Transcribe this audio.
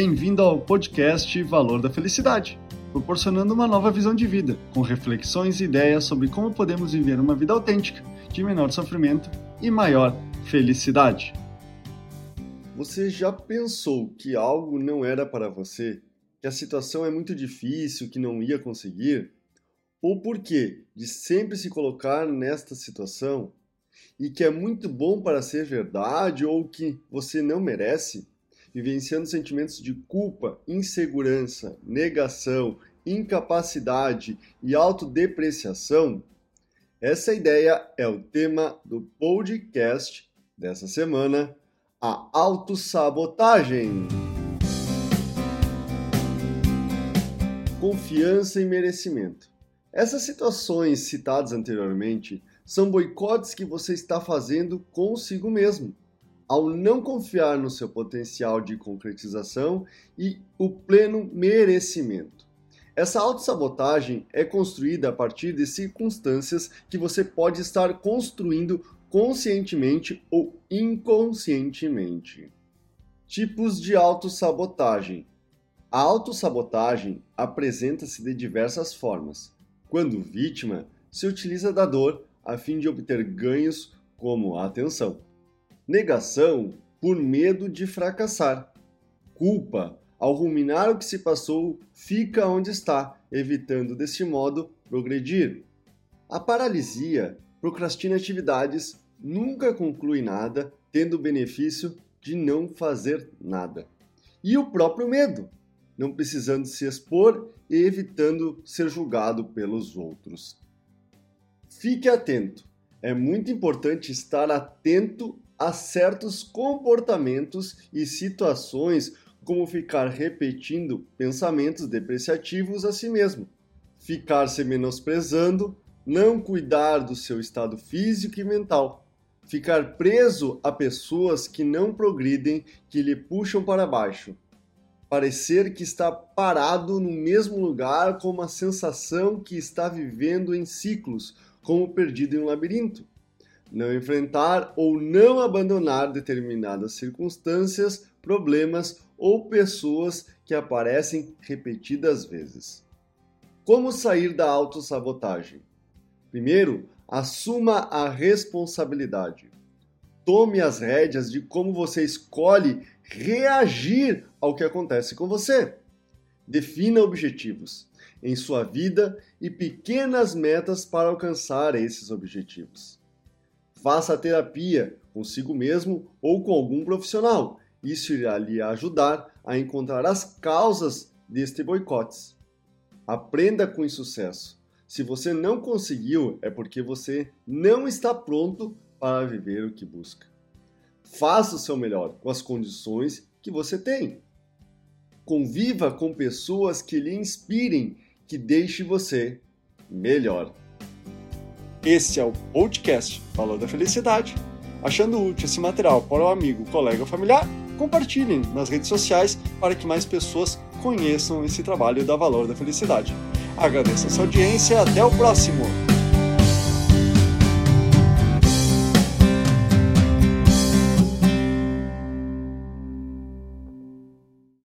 Bem-vindo ao podcast Valor da Felicidade, proporcionando uma nova visão de vida, com reflexões e ideias sobre como podemos viver uma vida autêntica, de menor sofrimento e maior felicidade. Você já pensou que algo não era para você? Que a situação é muito difícil, que não ia conseguir? Ou por quê de sempre se colocar nesta situação e que é muito bom para ser verdade ou que você não merece? Vivenciando sentimentos de culpa, insegurança, negação, incapacidade e autodepreciação? Essa ideia é o tema do podcast dessa semana, a autossabotagem. Confiança e merecimento. Essas situações citadas anteriormente são boicotes que você está fazendo consigo mesmo ao não confiar no seu potencial de concretização e o pleno merecimento. Essa autossabotagem é construída a partir de circunstâncias que você pode estar construindo conscientemente ou inconscientemente. Tipos de autossabotagem. A autossabotagem apresenta-se de diversas formas. Quando vítima, se utiliza da dor a fim de obter ganhos como a atenção. Negação por medo de fracassar. Culpa ao ruminar o que se passou, fica onde está, evitando desse modo progredir. A paralisia procrastina atividades, nunca conclui nada, tendo o benefício de não fazer nada. E o próprio medo, não precisando se expor e evitando ser julgado pelos outros. Fique atento. É muito importante estar atento a certos comportamentos e situações, como ficar repetindo pensamentos depreciativos a si mesmo, ficar se menosprezando, não cuidar do seu estado físico e mental, ficar preso a pessoas que não progridem, que lhe puxam para baixo, parecer que está parado no mesmo lugar com uma sensação que está vivendo em ciclos, como perdido em um labirinto não enfrentar ou não abandonar determinadas circunstâncias, problemas ou pessoas que aparecem repetidas vezes. Como sair da autossabotagem? Primeiro, assuma a responsabilidade. Tome as rédeas de como você escolhe reagir ao que acontece com você. Defina objetivos em sua vida e pequenas metas para alcançar esses objetivos. Faça terapia consigo mesmo ou com algum profissional. Isso irá lhe ajudar a encontrar as causas deste boicotes. Aprenda com insucesso. Se você não conseguiu, é porque você não está pronto para viver o que busca. Faça o seu melhor com as condições que você tem. Conviva com pessoas que lhe inspirem, que deixe você melhor. Esse é o podcast Valor da Felicidade. Achando útil esse material para o amigo, colega ou familiar, compartilhem nas redes sociais para que mais pessoas conheçam esse trabalho da Valor da Felicidade. Agradeço a sua audiência e até o próximo!